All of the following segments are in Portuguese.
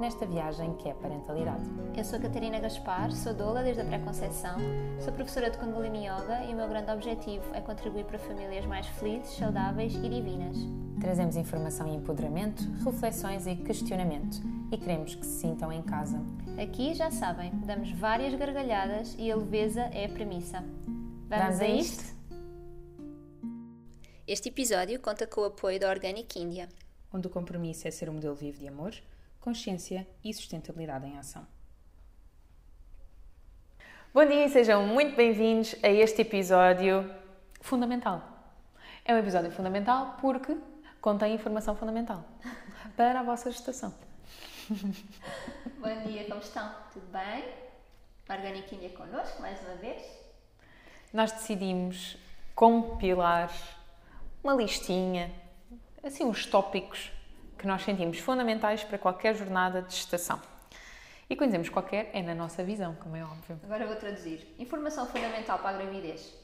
nesta viagem que é a parentalidade. Eu sou a Catarina Gaspar, sou doula desde a pré-conceição, sou professora de Kundalini Yoga e o meu grande objetivo é contribuir para famílias mais felizes, saudáveis e divinas. Trazemos informação e empoderamento, reflexões e questionamento e queremos que se sintam em casa. Aqui, já sabem, damos várias gargalhadas e a leveza é a premissa. Vamos, Vamos a isto? Este episódio conta com o apoio da Organic India. Onde o compromisso é ser um modelo vivo de amor, consciência e sustentabilidade em ação. Bom dia e sejam muito bem-vindos a este episódio fundamental. É um episódio fundamental porque contém informação fundamental para a vossa gestação. Bom dia, como estão? Tudo bem? Organic India connosco, mais uma vez. Nós decidimos compilar uma listinha, assim uns tópicos que nós sentimos fundamentais para qualquer jornada de gestação. E quando dizemos qualquer, é na nossa visão, como é óbvio. Agora vou traduzir. Informação fundamental para a gravidez.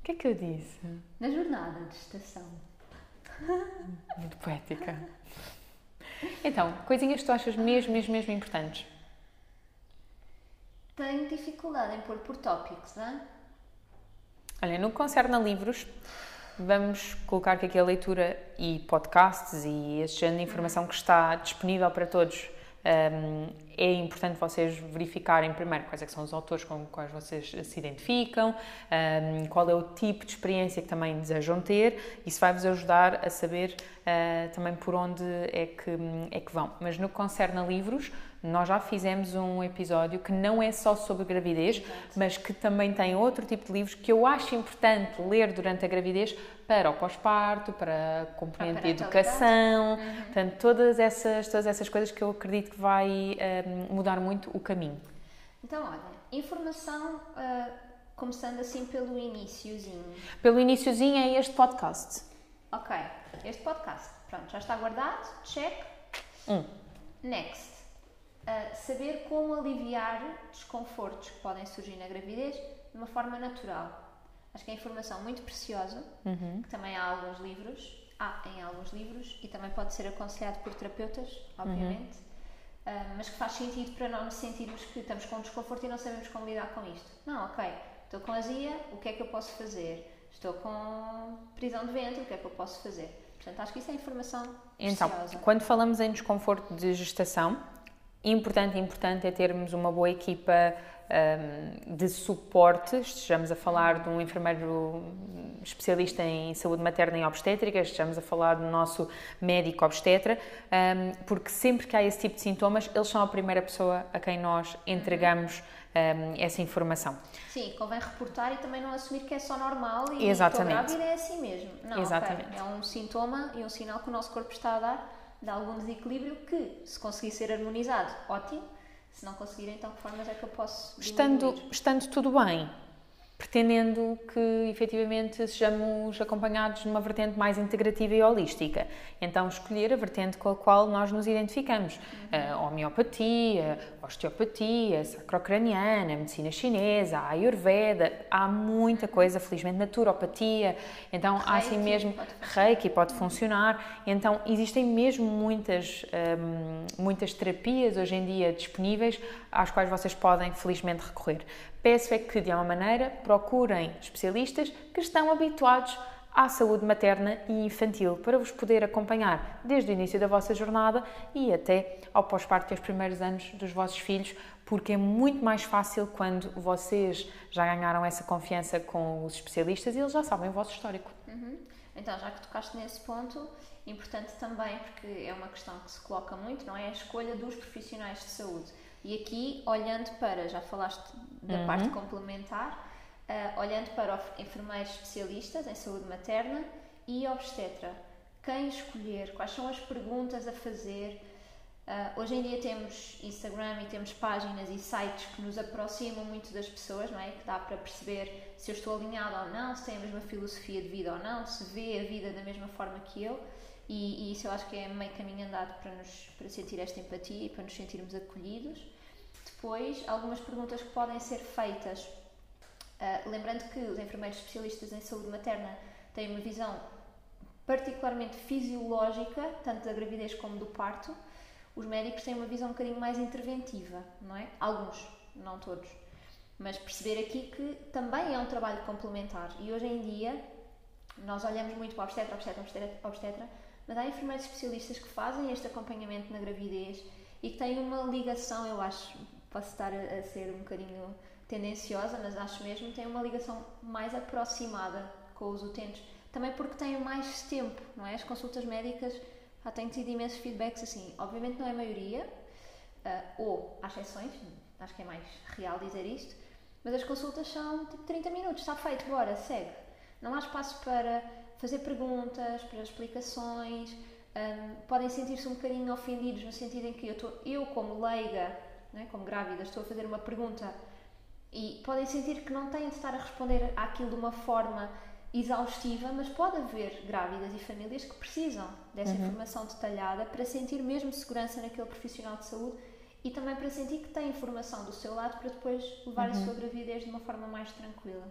O que é que eu disse? Na jornada de gestação. Muito poética. Então, coisinhas que tu achas mesmo, mesmo, mesmo importantes? Tenho dificuldade em pôr por tópicos, não é? Olha, no que concerne a livros, vamos colocar que aqui a leitura e podcasts e esse género de informação que está disponível para todos um, é importante vocês verificarem primeiro quais é são os autores com quais vocês se identificam, um, qual é o tipo de experiência que também desejam ter, isso vai-vos ajudar a saber uh, também por onde é que, é que vão. Mas no que concerne a livros, nós já fizemos um episódio que não é só sobre gravidez, mas que também tem outro tipo de livros que eu acho importante ler durante a gravidez para o pós-parto, para a componente de educação, uhum. portanto, todas essas, todas essas coisas que eu acredito que vai um, mudar muito o caminho. Então, olha, informação uh, começando assim pelo iníciozinho. Pelo iníciozinho é este podcast. Ok, este podcast. Pronto, já está guardado, check. Um. Next. Uh, saber como aliviar desconfortos que podem surgir na gravidez de uma forma natural. Acho que é informação muito preciosa, uhum. que também há alguns livros, há em alguns livros, e também pode ser aconselhado por terapeutas, obviamente, uhum. uh, mas que faz sentido para não sentirmos que estamos com desconforto e não sabemos como lidar com isto. Não, ok, estou com azia, o que é que eu posso fazer? Estou com prisão de ventre, o que é que eu posso fazer? Portanto, acho que isso é informação então, preciosa. quando falamos em desconforto de gestação, importante, importante é termos uma boa equipa um, de suporte, estejamos a falar de um enfermeiro especialista em saúde materna e obstétrica, estejamos a falar do nosso médico obstetra, um, porque sempre que há esse tipo de sintomas, eles são a primeira pessoa a quem nós entregamos um, essa informação. Sim, convém reportar e também não assumir que é só normal e Exatamente. grávida é assim mesmo. Não, Exatamente. Okay. É um sintoma e um sinal que o nosso corpo está a dar de algum desequilíbrio que, se conseguir ser harmonizado, ótimo. Se não conseguir, então que formas é que eu posso estando, estando tudo bem, pretendendo que efetivamente sejamos acompanhados numa vertente mais integrativa e holística. Então, escolher a vertente com a qual nós nos identificamos. Uhum. A homeopatia, a osteopatia, a sacrocraniana, a medicina chinesa, a ayurveda, há muita coisa, felizmente, naturopatia. Então, reiki, há assim mesmo. Pode reiki pode funcionar. Então, existem mesmo muitas, hum, muitas terapias hoje em dia disponíveis às quais vocês podem, felizmente, recorrer. Peço é que, de alguma maneira, procurem especialistas que estão habituados à saúde materna e infantil para vos poder acompanhar desde o início da vossa jornada e até ao pós-parto e aos primeiros anos dos vossos filhos, porque é muito mais fácil quando vocês já ganharam essa confiança com os especialistas e eles já sabem o vosso histórico. Uhum. Então, já que tocaste nesse ponto, importante também, porque é uma questão que se coloca muito, não é? A escolha dos profissionais de saúde. E aqui, olhando para, já falaste da uhum. parte complementar, uh, olhando para enfermeiros especialistas em saúde materna e obstetra, quem escolher, quais são as perguntas a fazer, Uh, hoje em dia temos Instagram e temos páginas e sites que nos aproximam muito das pessoas, não é? Que dá para perceber se eu estou alinhado ou não, se tem a mesma filosofia de vida ou não, se vê a vida da mesma forma que eu. E, e isso eu acho que é meio caminho andado para, nos, para sentir esta empatia e para nos sentirmos acolhidos. Depois, algumas perguntas que podem ser feitas. Uh, lembrando que os enfermeiros especialistas em saúde materna têm uma visão particularmente fisiológica, tanto da gravidez como do parto os médicos têm uma visão um bocadinho mais interventiva, não é? Alguns, não todos. Mas perceber aqui que também é um trabalho complementar. E hoje em dia, nós olhamos muito para obstetra, obstetra, obstetra, obstetra mas há enfermeiros especialistas que fazem este acompanhamento na gravidez e que têm uma ligação, eu acho, posso estar a, ser um bocadinho tendenciosa, mas acho mesmo, tem uma ligação mais aproximada com os utentes. Também porque têm mais tempo, não é? As consultas médicas ah, tenho tido imensos feedbacks assim. Obviamente não é a maioria, uh, ou há exceções, acho que é mais real dizer isto, mas as consultas são tipo 30 minutos, está feito, bora, segue. Não há espaço para fazer perguntas, para explicações. Um, podem sentir-se um bocadinho ofendidos no sentido em que eu, estou, eu como leiga, né, como grávida, estou a fazer uma pergunta e podem sentir que não têm de estar a responder àquilo de uma forma exaustiva, mas pode haver grávidas e famílias que precisam dessa uhum. informação detalhada para sentir mesmo segurança naquele profissional de saúde e também para sentir que tem informação do seu lado para depois levar uhum. a sua gravidez de uma forma mais tranquila.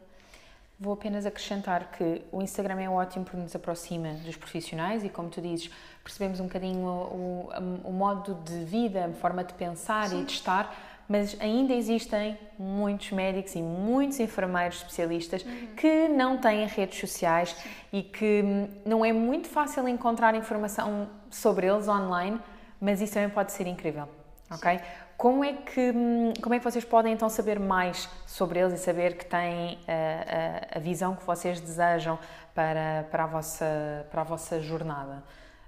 Vou apenas acrescentar que o Instagram é ótimo porque nos aproxima dos profissionais e, como tu dizes, percebemos um bocadinho o, o, o modo de vida, a forma de pensar Sim. e de estar mas ainda existem muitos médicos e muitos enfermeiros especialistas uhum. que não têm redes sociais e que hum, não é muito fácil encontrar informação sobre eles online, mas isso também pode ser incrível, ok? Sim. Como é, que, hum, como é que vocês podem então saber mais sobre eles e saber que têm a, eh, a, a visão que vocês desejam para, para, a vossa, para a vossa jornada?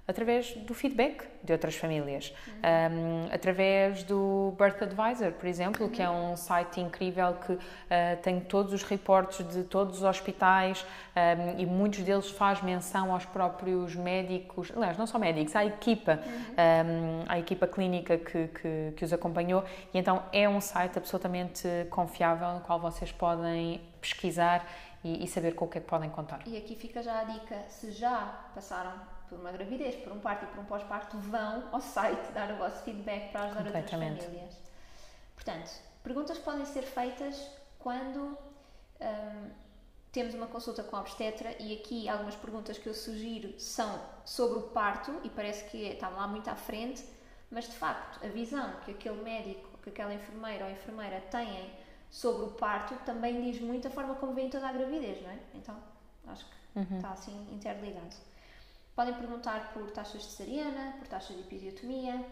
Através do feedback de outras famílias, uhum. um, através do Birth Advisor, por exemplo, uhum. que é um site incrível que uh, tem todos os reportes de todos os hospitais um, e muitos deles faz menção aos próprios médicos, aliás, não só médicos, à equipa, uhum. um, à equipa clínica que, que, que os acompanhou e então é um site absolutamente confiável no qual vocês podem pesquisar e, e saber com o que é que podem contar. E aqui fica já a dica, se já passaram por uma gravidez, por um parto e por um pós-parto, vão ao site dar o vosso feedback para ajudar outras famílias. Portanto, perguntas podem ser feitas quando um, temos uma consulta com a obstetra e aqui algumas perguntas que eu sugiro são sobre o parto e parece que está lá muito à frente, mas de facto a visão que aquele médico, que aquela enfermeira ou enfermeira têm sobre o parto também diz muito a forma como vem toda a gravidez, não é? Então acho que uhum. está assim interligado. Podem perguntar por taxas de cesariana, por taxas de episiotomia,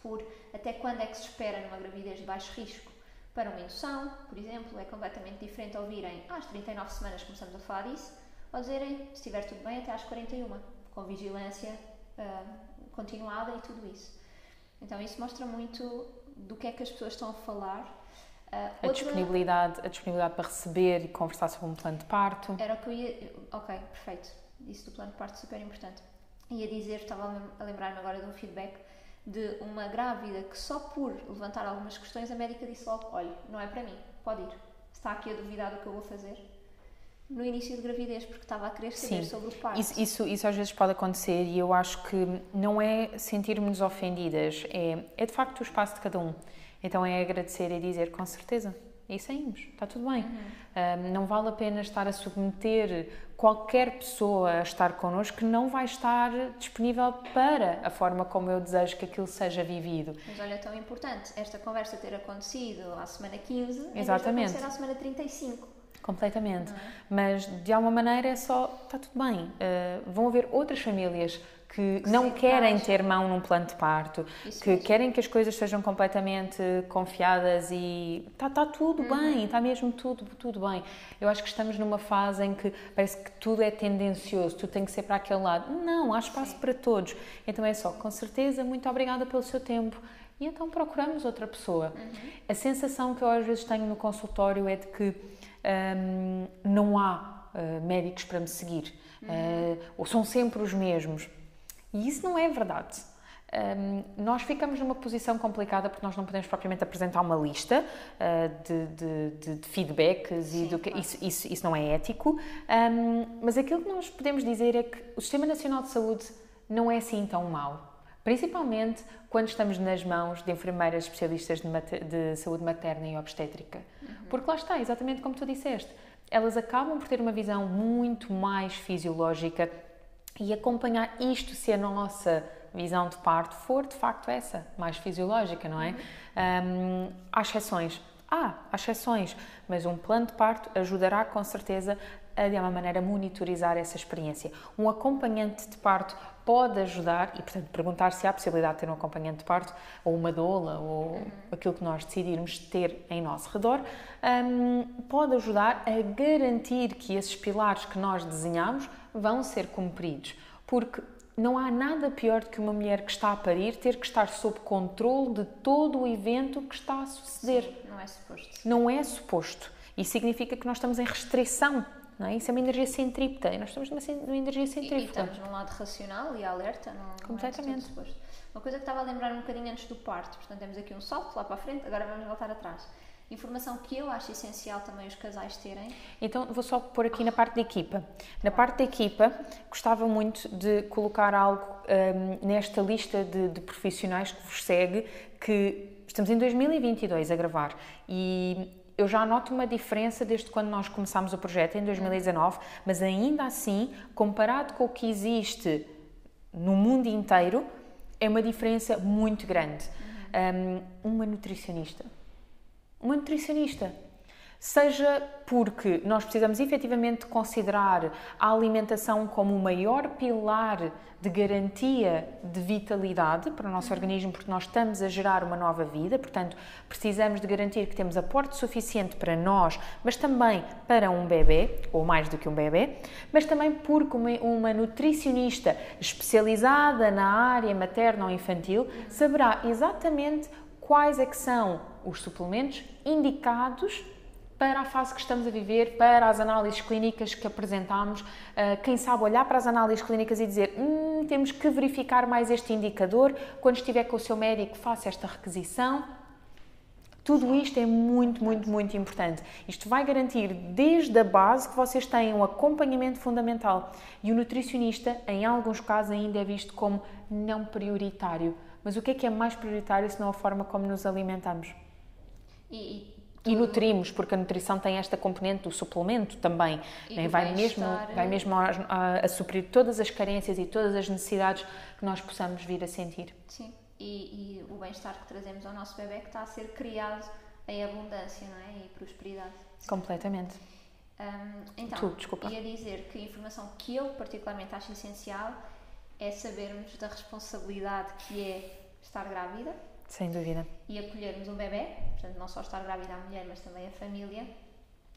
por até quando é que se espera numa gravidez de baixo risco para uma indução, por exemplo, é completamente diferente ouvirem ah, às 39 semanas começamos a falar disso, ou dizerem se estiver tudo bem até às 41, com vigilância uh, continuada e tudo isso. Então isso mostra muito do que é que as pessoas estão a falar. Uh, a, outra... disponibilidade, a disponibilidade para receber e conversar sobre um plano de parto. Era o que eu ia. Ok, perfeito isso do plano de parto super importante. E a dizer, estava a lembrar-me agora de um feedback de uma grávida que só por levantar algumas questões a médica disse logo, olha, não é para mim, pode ir. Está aqui a duvidar do que eu vou fazer. No início de gravidez, porque estava a querer saber Sim, sobre o parto. Isso, isso, isso, às vezes pode acontecer e eu acho que não é sentirmos ofendidas, é, é de facto o espaço de cada um. Então é agradecer e dizer com certeza, e saímos, está tudo bem. Uhum. Um, não vale a pena estar a submeter qualquer pessoa a estar connosco que não vai estar disponível para a forma como eu desejo que aquilo seja vivido. Mas olha, é tão importante esta conversa ter acontecido à semana 15, Exatamente. em à semana 35. Completamente. É? Mas de alguma maneira é só, está tudo bem. Uh, vão haver outras famílias que não querem ter mão num plano de parto, Isso que mesmo. querem que as coisas sejam completamente confiadas e está tá tudo uhum. bem, está mesmo tudo, tudo bem. Eu acho que estamos numa fase em que parece que tudo é tendencioso, tudo tem que ser para aquele lado. Não, há espaço Sim. para todos. Então é só, com certeza, muito obrigada pelo seu tempo. E então procuramos outra pessoa. Uhum. A sensação que eu às vezes tenho no consultório é de que hum, não há uh, médicos para me seguir. Uhum. Uh, ou são sempre os mesmos. E isso não é verdade. um, nós ficamos numa posição complicada porque nós não podemos propriamente apresentar uma lista uh, de, de, de, feedbacks Sim, e do que claro. isso, isso, isso não é ético, um, mas aquilo que nós podemos dizer é que o Sistema Nacional de Saúde não é assim tão mau. Principalmente quando estamos nas mãos de enfermeiras especialistas de, de saúde materna e obstétrica. Uhum. Porque lá está, exatamente como tu disseste, elas acabam por ter uma visão muito mais fisiológica e acompanhar isto se a nossa visão de parto for de facto essa, mais fisiológica, não é? Um, há exceções. Ah, há exceções, mas um plano de parto ajudará com certeza a, de uma maneira, monitorizar essa experiência. Um acompanhante de parto pode ajudar, e portanto perguntar se há possibilidade de ter um acompanhante de parto, ou uma doula, ou uhum. aquilo que nós decidirmos ter em nosso redor, um, pode ajudar a garantir que esses pilares que nós desenhamos vão ser cumpridos. Porque não há nada pior do que uma mulher que está a parir ter que estar sob controle de todo o evento que está a suceder. Sim, não é suposto. Não é suposto. Isso significa que nós estamos em restrição. Não é? Isso é uma energia centrípeta e nós estamos numa energia centrípeta. E, e estamos num lado racional e alerta, não, Completamente. Não é. Uma coisa que estava a lembrar um bocadinho antes do parto, portanto temos aqui um salto lá para a frente, agora vamos voltar atrás Informação que eu acho essencial também os casais terem. Então vou só pôr aqui na parte da equipa. Na parte da equipa, gostava muito de colocar algo um, nesta lista de, de profissionais que vos segue, que estamos em 2022 a gravar e eu já noto uma diferença desde quando nós começámos o projeto em 2019, mas ainda assim, comparado com o que existe no mundo inteiro, é uma diferença muito grande. Uhum. Um, uma nutricionista uma nutricionista. Seja porque nós precisamos efetivamente considerar a alimentação como o maior pilar de garantia de vitalidade para o nosso organismo, porque nós estamos a gerar uma nova vida, portanto, precisamos de garantir que temos aporte suficiente para nós, mas também para um bebê, ou mais do que um bebê, mas também porque uma nutricionista especializada na área materna ou infantil saberá exatamente quais é que são os suplementos indicados para a fase que estamos a viver, para as análises clínicas que apresentamos. Ah, quem sabe olhar para as análises clínicas e dizer hum, temos que verificar mais este indicador, quando estiver com o seu médico, faça esta requisição. Tudo isto é muito, muito, muito importante. Isto vai garantir desde a base que vocês têm um acompanhamento fundamental. E o nutricionista, em alguns casos, ainda é visto como não prioritário. Mas o que é que é mais prioritário se não a forma como nos alimentamos? E, e, e nutrimos, porque a nutrição tem esta componente do suplemento também. Né? Vai, mesmo, vai mesmo a, a, a, suprir todas as carências e todas as necessidades que nós possamos vir a sentir. Sim, e, e o bem-estar que trazemos ao nosso bebê que está a ser criado em abundância não é? e prosperidade. Completamente. Um, então, tu, desculpa. ia dizer que a informação que eu particularmente acho essencial é sabermos da responsabilidade que é estar grávida. Sem dúvida. E acolhermos um bebê, portanto, não só estar grávida a mulher, mas também a família.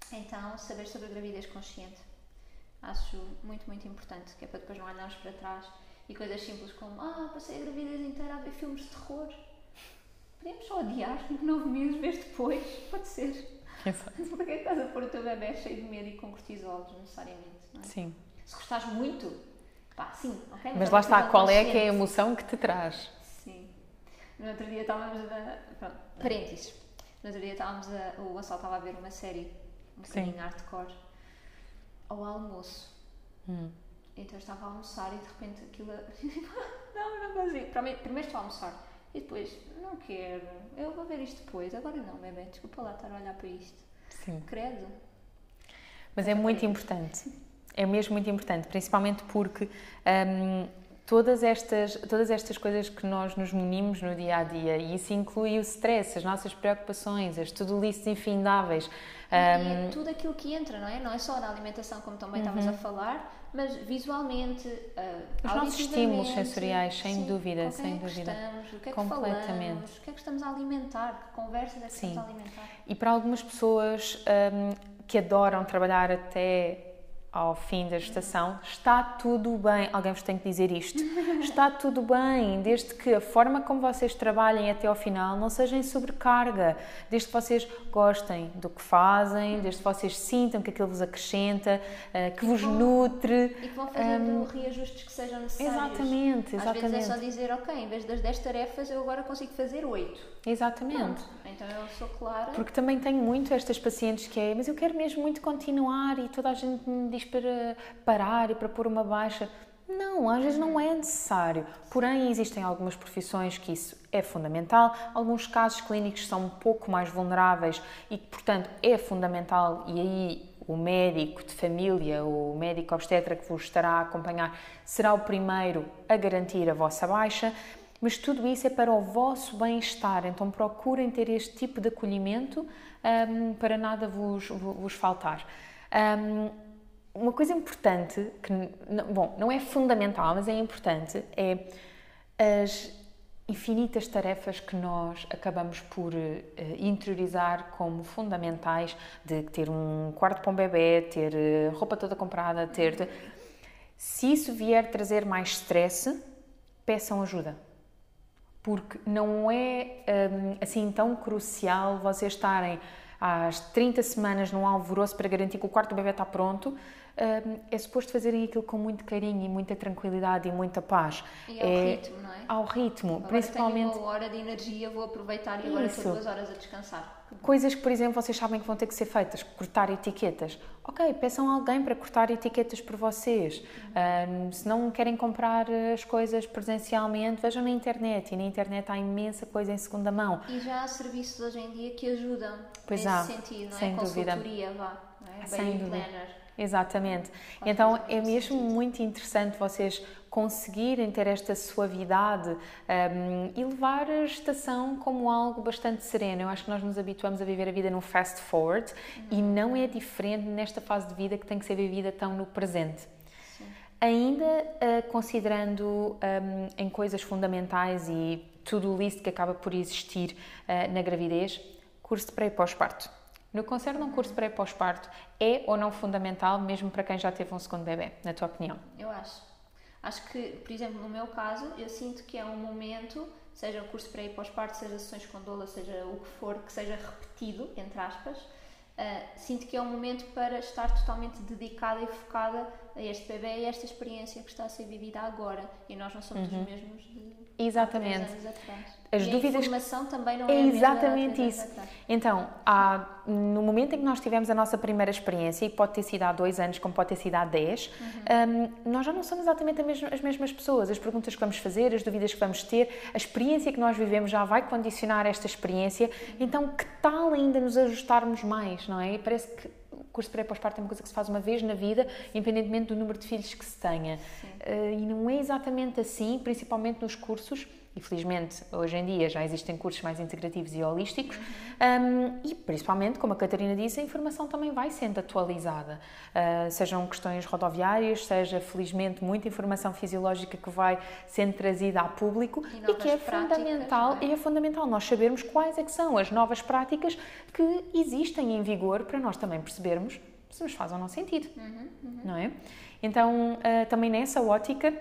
Então, saber sobre a gravidez consciente. Acho muito, muito importante, que é para depois não olharmos para trás e coisas simples como: Ah, passei a gravidez inteira a ver filmes de terror. Podemos só adiar nove meses, vez depois. Pode ser. Exato. Porque é que estás a pôr o teu bebê cheio de medo e com cortisol, desnecessariamente? Não é? Sim. Se gostares muito, pá, sim, ok? Mas, mas lá está, qual é que é a emoção que te traz? No outro dia estávamos a. Pronto, parênteses. No outro dia estávamos a. O Gonçalo estava a ver uma série, um bocadinho hardcore, ao almoço. Hum. Então eu estava a almoçar e de repente aquilo. não, não consigo. Primeiro estou a almoçar e depois, não quero, eu vou ver isto depois. Agora não, bebê, desculpa lá estar a olhar para isto. Sim. Credo. Mas é muito importante. É mesmo muito importante, principalmente porque hum, todas, estas, todas estas coisas que nós nos munimos no dia a dia, e isso inclui o stress, as nossas preocupações, as to-do lists infindáveis. Um, é tudo aquilo que entra, não é? Não é só na alimentação, como também uhum. estavas a falar, mas visualmente, uh, os nossos estímulos sensoriais, sem sim, dúvida, sem é dúvida. Estamos, o que é que falamos, o que é que estamos a alimentar, que conversas é que sim. estamos a alimentar. E para algumas pessoas um, que adoram trabalhar até ao fim da gestação, está tudo bem. Alguém vos tem que dizer isto. Está tudo bem, desde que a forma como vocês trabalhem até ao final não seja em sobrecarga, desde que vocês gostem do que fazem, desde que vocês sintam que aquilo vos acrescenta, eh, que vos nutre. E que vão fazendo um, reajustes que sejam necessários. Exatamente, exatamente. Às vezes é só dizer, ok, em vez das 10 tarefas eu agora consigo fazer 8. Exatamente. Pronto. Então eu sou clara. Porque também tenho muito estas pacientes que é, mas eu quero mesmo muito continuar e toda a gente me diz para parar e para pôr uma baixa. Não, às vezes não é necessário. Porém, existem algumas profissões que isso é fundamental, alguns casos clínicos são um pouco mais vulneráveis e que, portanto, é fundamental e aí o médico de família, o médico obstetra que vos estará a acompanhar, será o primeiro a garantir a vossa baixa, mas tudo isso é para o vosso bem-estar, então procurem ter este tipo de acolhimento um, para nada vos, vos faltar. Um, uma coisa importante, que, bom, não é fundamental, mas é importante, é as infinitas tarefas que nós acabamos por uh, interiorizar como fundamentais de ter um quarto para um bebê, ter uh, roupa toda comprada, ter... Se isso vier trazer mais stress, peçam ajuda. Porque não é um, assim tão crucial vocês estarem às 30 semanas num alvoroço para garantir que o quarto do bebê está pronto, é suposto fazerem aquilo com muito carinho e muita tranquilidade e muita paz. E ao é, ritmo, não é? Ao ritmo, agora principalmente. Tenho uma hora de energia, vou aproveitar e agora estou duas horas a descansar. Coisas que, por exemplo, vocês sabem que vão ter que ser feitas, cortar etiquetas. Ok, peçam alguém para cortar etiquetas por vocês. Um, se não querem comprar as coisas presencialmente, vejam na internet. E na internet há imensa coisa em segunda mão. E já há serviços hoje em dia que ajudam pois nesse há, sentido, não é? Sem Consultoria, dúvida. vá. Não é? Sem Baby dúvida. planner. Exatamente. Então é mesmo muito interessante vocês conseguirem ter esta suavidade um, e levar a gestação como algo bastante sereno. Eu acho que nós nos habituamos a viver a vida num fast forward uhum. e não é diferente nesta fase de vida que tem que ser vivida tão no presente. Sim. Ainda uh, considerando um, em coisas fundamentais e tudo list que acaba por existir uh, na gravidez, curso de pré e pós-parto. No que concerne um curso pré pós-parto, é ou não fundamental, mesmo para quem já teve um segundo bebê, na tua opinião? Eu acho. Acho que, por exemplo, no meu caso, eu sinto que é um momento, seja o curso pré e pós-parto, seja sessões com doula, seja o que for, que seja repetido, entre aspas, uh, sinto que é um momento para estar totalmente dedicada e focada a este bebê e esta experiência que está a ser vivida agora. E nós não somos uhum. os mesmos de Exatamente. há anos atrás. As e dúvidas. A informação também não é, é exatamente isso. Então, há, no momento em que nós tivemos a nossa primeira experiência, e pode ter sido há dois anos, como pode ter sido há dez, uhum. um, nós já não somos exatamente as mesmas pessoas. As perguntas que vamos fazer, as dúvidas que vamos ter, a experiência que nós vivemos já vai condicionar esta experiência. Então, que tal ainda nos ajustarmos mais, não é? E parece que curso pré pós-parto é uma coisa que se faz uma vez na vida, independentemente do número de filhos que se tenha. Uh, e não é exatamente assim, principalmente nos cursos e felizmente hoje em dia já existem cursos mais integrativos e holísticos, um, e principalmente, como a Catarina disse, a informação também vai sendo atualizada. Uh, sejam questões rodoviárias, seja felizmente muita informação fisiológica que vai sendo trazida a público e, e que é fundamental, é? é fundamental nós sabermos quais é que são as novas práticas que existem em vigor para nós também percebermos se nos faz ou não sentido, uhum, uhum. não é? Então, uh, também nessa ótica,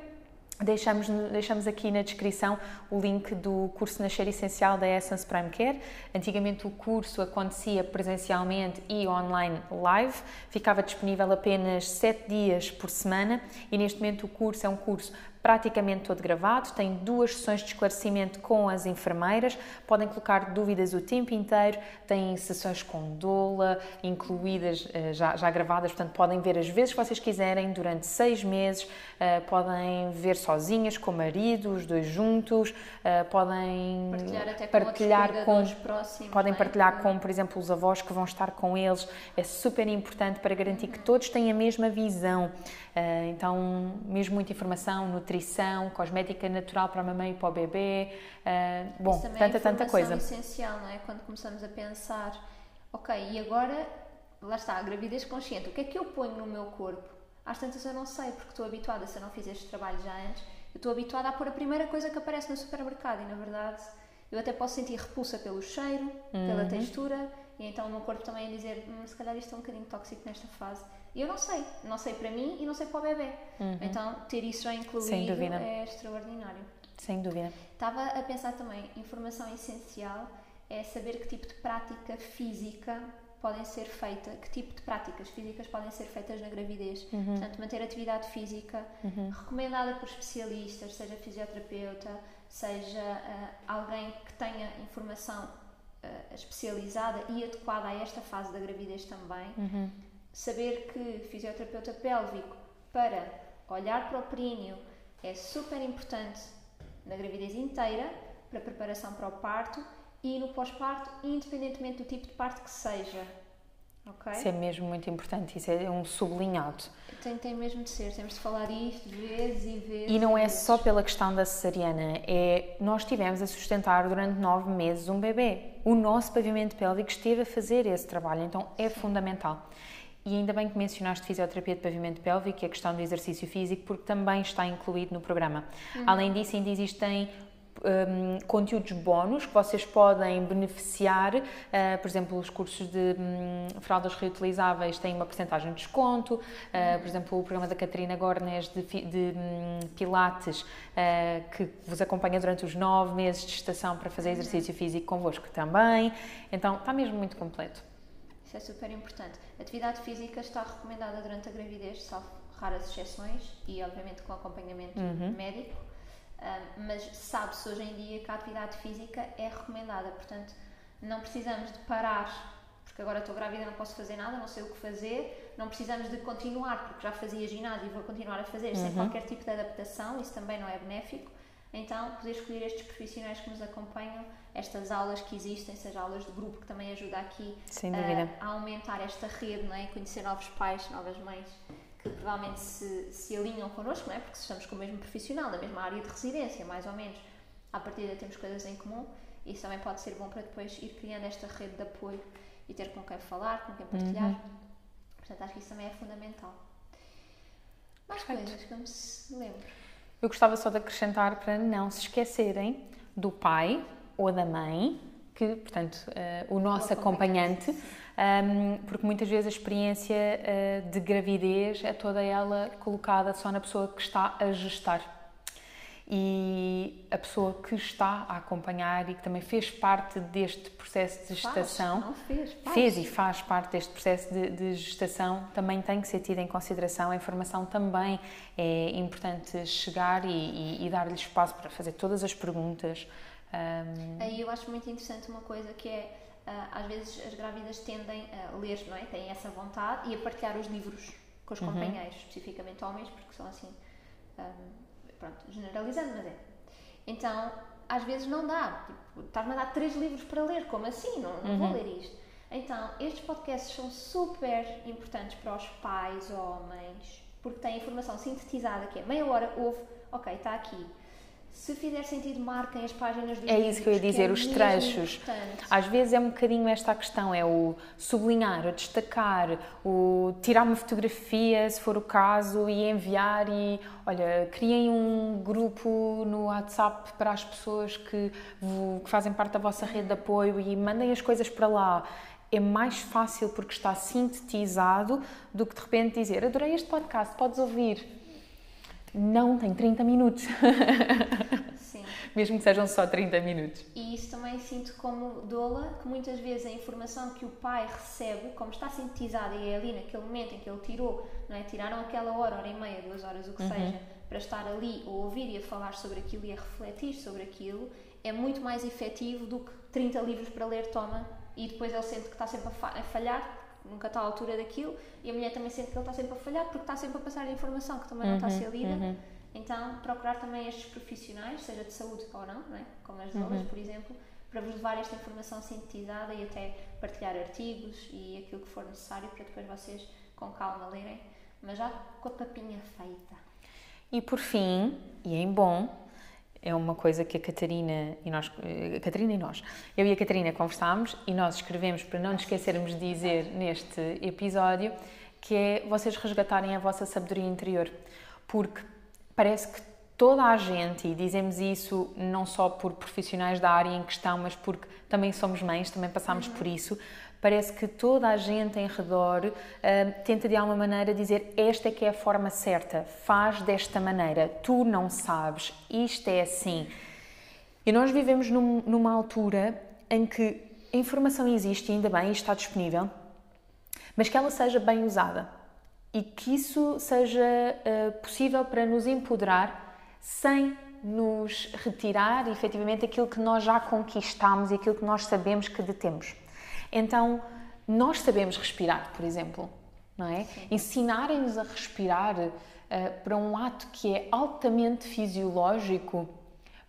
Deixamos, deixamos aqui na descrição o link do curso Nascer Essencial da Essence Prime Care. Antigamente o curso acontecia presencialmente e online live, ficava disponível apenas 7 dias por semana e neste momento o curso é um curso praticamente todo gravado, tem duas sessões de esclarecimento com as enfermeiras, podem colocar dúvidas o tempo inteiro, tem sessões com doula incluídas eh, já, já gravadas, portanto podem ver as vezes que vocês quiserem durante seis meses, eh, podem ver sozinhas, com o marido, os dois juntos, eh, podem partilhar, até partilhar com, próximos, podem é? partilhar com, por exemplo, os avós que vão estar com eles, é super importante para garantir que todos têm a mesma visão. Então, mesmo muita informação, nutrição, nutrição, cosmética natural para a mamãe e para o bebê, uh, bom, tanta, é tanta coisa. é essencial, não é? Quando começamos a pensar, ok, e agora, lá está, a gravidez consciente, o que é que eu ponho no meu corpo? Às tantas eu não sei, porque estou habituada, se eu não fiz este trabalho já antes, eu estou habituada a pôr a primeira coisa que aparece no supermercado e, na verdade, eu até posso sentir repulsa pelo cheiro, uhum. pela textura, e então o meu corpo também a dizer, hum, se calhar isto é um bocadinho tóxico nesta fase. E eu não sei, não sei para mim e não sei para o bebê. Uhum. Então ter isso já incluído é extraordinário. Sem dúvida. Estava a pensar também, informação essencial é saber que tipo de prática física podem ser feitas, que tipo de práticas físicas podem ser feitas na gravidez. Uhum. Portanto, manter atividade física uhum. recomendada por especialistas, seja fisioterapeuta, seja uh, alguém que tenha informação uh, especializada e adequada a esta fase da gravidez também. Uhum. Saber que fisioterapeuta pélvico para olhar para o períneo é super importante na gravidez inteira, para preparação para o parto e no pós-parto, independentemente do tipo de parto que seja. Okay? Isso é mesmo muito importante, isso é um sublinhado. Tem, tem mesmo de ser, temos de falar isto vezes e vezes. E não é vezes. só pela questão da cesariana, é nós estivemos a sustentar durante nove meses um bebê. O nosso pavimento pélvico esteve a fazer esse trabalho, então é Sim. fundamental. E ainda bem que mencionaste fisioterapia de pavimento pélvico e a questão do exercício físico, porque também está incluído no programa. Uhum. Além disso, ainda existem um, conteúdos bónus que vocês podem beneficiar, uh, por exemplo, os cursos de um, fraldas reutilizáveis têm uma porcentagem de desconto, uh, por exemplo, o programa da Catarina Gornes de, de um, Pilates, uh, que vos acompanha durante os nove meses de estação para fazer exercício físico convosco também, então está mesmo muito completo. Isso é super importante. Atividade física está recomendada durante a gravidez, salvo raras exceções e, obviamente, com acompanhamento uhum. médico mas sabe-se hoje em dia que a atividade física é recomendada, portanto, não precisamos de parar porque agora estou grávida não posso fazer nada, não sei o que fazer, não precisamos de continuar porque já fazia ginásio e vou continuar a fazer uhum. sem qualquer tipo de adaptação, isso também não é benéfico. Então, poder escolher estes profissionais que nos acompanham, estas aulas que existem, seja aulas de grupo, que também ajuda aqui a, a aumentar esta rede, não é? conhecer novos pais, novas mães que provavelmente se, se alinham connosco, não é? porque estamos com o mesmo profissional, na mesma área de residência, mais ou menos, à partida temos coisas em comum, isso também pode ser bom para depois ir criando esta rede de apoio e ter com quem falar, com quem partilhar. Uhum. Portanto, acho que isso também é fundamental. Mais Perfeito. coisas que eu me lembro. Eu gostava só de acrescentar para não se esquecerem do pai ou da mãe, que, portanto, uh, o nosso o acompanhante, um, porque muitas vezes a experiência uh, de gravidez é toda ela colocada só na pessoa que está a gestar. E a pessoa que está a acompanhar e que também fez parte deste processo de gestação, faz, fez, faz. fez e faz parte deste processo de, de, gestação, também tem que ser tida em consideração. A informação também é importante chegar e, e, e dar-lhe espaço para fazer todas as perguntas. Um... Aí eu acho muito interessante uma coisa que é ah, às vezes as grávidas tendem a ler, não é? Têm essa vontade e a partilhar os livros com os uhum. companheiros, especificamente homens, porque são assim, um, pronto, generalizando, mas é. Então, às vezes não dá. Tipo, estás-me a dar três livros para ler, como assim? Não, não uhum. vou ler isto. Então, estes podcasts são super importantes para os pais, homens, porque têm informação sintetizada que é meia hora, ouve, ok, está aqui se fizer sentido, marquem as páginas dos É isso que eu ia dizer, é os trechos. Importante. Às vezes é um bocadinho esta a questão, é o sublinhar, o destacar, o tirar uma fotografia, se for o caso, e enviar e, olha, criem um grupo no WhatsApp para as pessoas que, que fazem parte da vossa rede de apoio e mandem as coisas para lá é mais fácil porque está sintetizado do que de repente dizer adorei este podcast, podes ouvir não tem 30 minutos. Sim. Mesmo que sejam só 30 minutos. E isso também sinto como doula, que muitas vezes a informação que o pai recebe, como está sintetizada e é ali naquele momento em que ele tirou, não é? Tiraram aquela hora, hora e meia, duas horas, o que uhum. seja, para estar ali a ouvir e a falar sobre aquilo e a refletir sobre aquilo, é muito mais efetivo do que 30 livros para ler, toma, e depois ele sente que está sempre a falhar, nunca está à altura daquilo e a mulher também sente que ele está sempre a falhar porque está sempre a passar a informação que também uhum, não está a ser uhum, lida. Uhum. Então, procurar também estes profissionais, seja de saúde ou não, não é? como as doulas, uhum. por exemplo, para vos levar esta informação sintetizada e até partilhar artigos e aquilo que for necessário para depois vocês com calma lerem, mas já com a papinha feita. E por fim, e em bom, é uma coisa que a Catarina e nós, a Catarina e nós, eu e a Catarina conversámos e nós escrevemos para não nos esquecermos de dizer neste episódio que é vocês resgatarem a vossa sabedoria interior, porque parece que toda a gente, e dizemos isso não só por profissionais da área em questão, mas porque também somos mães, também passamos por isso, Parece que toda a gente em redor uh, tenta de alguma maneira dizer esta é que é a forma certa, faz desta maneira, tu não sabes, isto é assim. E nós vivemos num, numa altura em que a informação existe, ainda bem, está disponível, mas que ela seja bem usada e que isso seja uh, possível para nos empoderar sem nos retirar efetivamente aquilo que nós já conquistamos e aquilo que nós sabemos que detemos. Então, nós sabemos respirar, por exemplo, não é? Ensinarem-nos a respirar uh, para um ato que é altamente fisiológico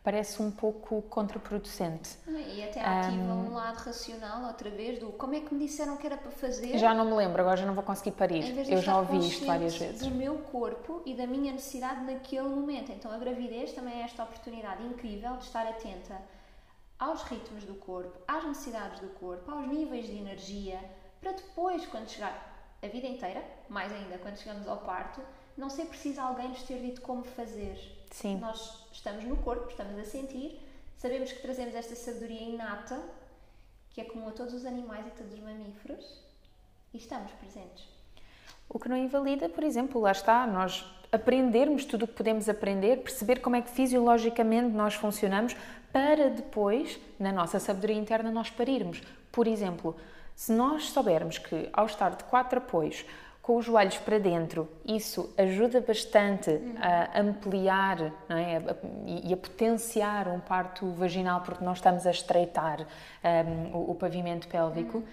parece um pouco contraproducente. E até ativa um, um, lado racional, outra vez, do como é que me disseram que era para fazer. Já não me lembro, agora já não vou conseguir parir. Eu já ouvi isto várias vezes. do meu corpo e da minha necessidade naquele momento. Então a gravidez também é esta oportunidade incrível de estar atenta aos ritmos do corpo, às necessidades do corpo, aos níveis de energia, para depois, quando chegar a vida inteira, mais ainda quando chegamos ao parto, não ser preciso alguém nos ter dito como fazer. Sim. Nós estamos no corpo, estamos a sentir, sabemos que trazemos esta sabedoria inata, que é comum a todos os animais e todos os mamíferos, e estamos presentes. O que não invalida, por exemplo, lá está, nós aprendermos tudo o que podemos aprender, perceber como é que fisiologicamente nós funcionamos, para depois, na nossa sabedoria interna, nós parirmos. Por exemplo, se nós soubermos que ao estar de quatro apoios, com os joelhos para dentro, isso ajuda bastante a ampliar é? e a potenciar um parto vaginal, porque nós estamos a estreitar um, o, o, pavimento pélvico.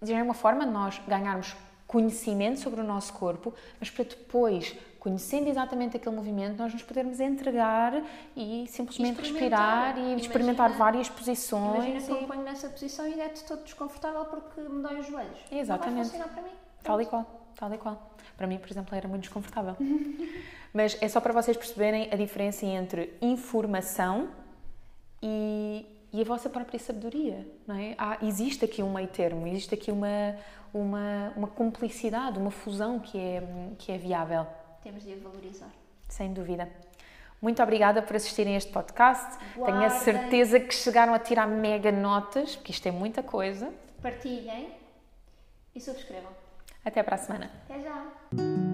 Já é uma forma de nós ganharmos conhecimento sobre o nosso corpo, mas para depois, conhecendo exatamente aquele movimento, nós nos podermos entregar e simplesmente respirar e experimentar várias posições. Imagina que eu me ponho nessa posição e é-te todo desconfortável porque me dói os joelhos. Exatamente. Não vai funcionar para mim. Tal e qual, tal e qual. Para mim, por exemplo, era muito desconfortável. Mas é só para vocês perceberem a diferença entre informação e, e a vossa própria sabedoria, não é? Há, existe aqui um meio termo, existe aqui uma, uma, uma cumplicidade, uma fusão que é, que é viável. Temos de a valorizar. Sem dúvida. Muito obrigada por assistirem a este podcast. Guardem. Tenho a certeza que chegaram a tirar mega notas, porque isto é muita coisa. Partilhem e subscrevam. Até para a semana. Até já.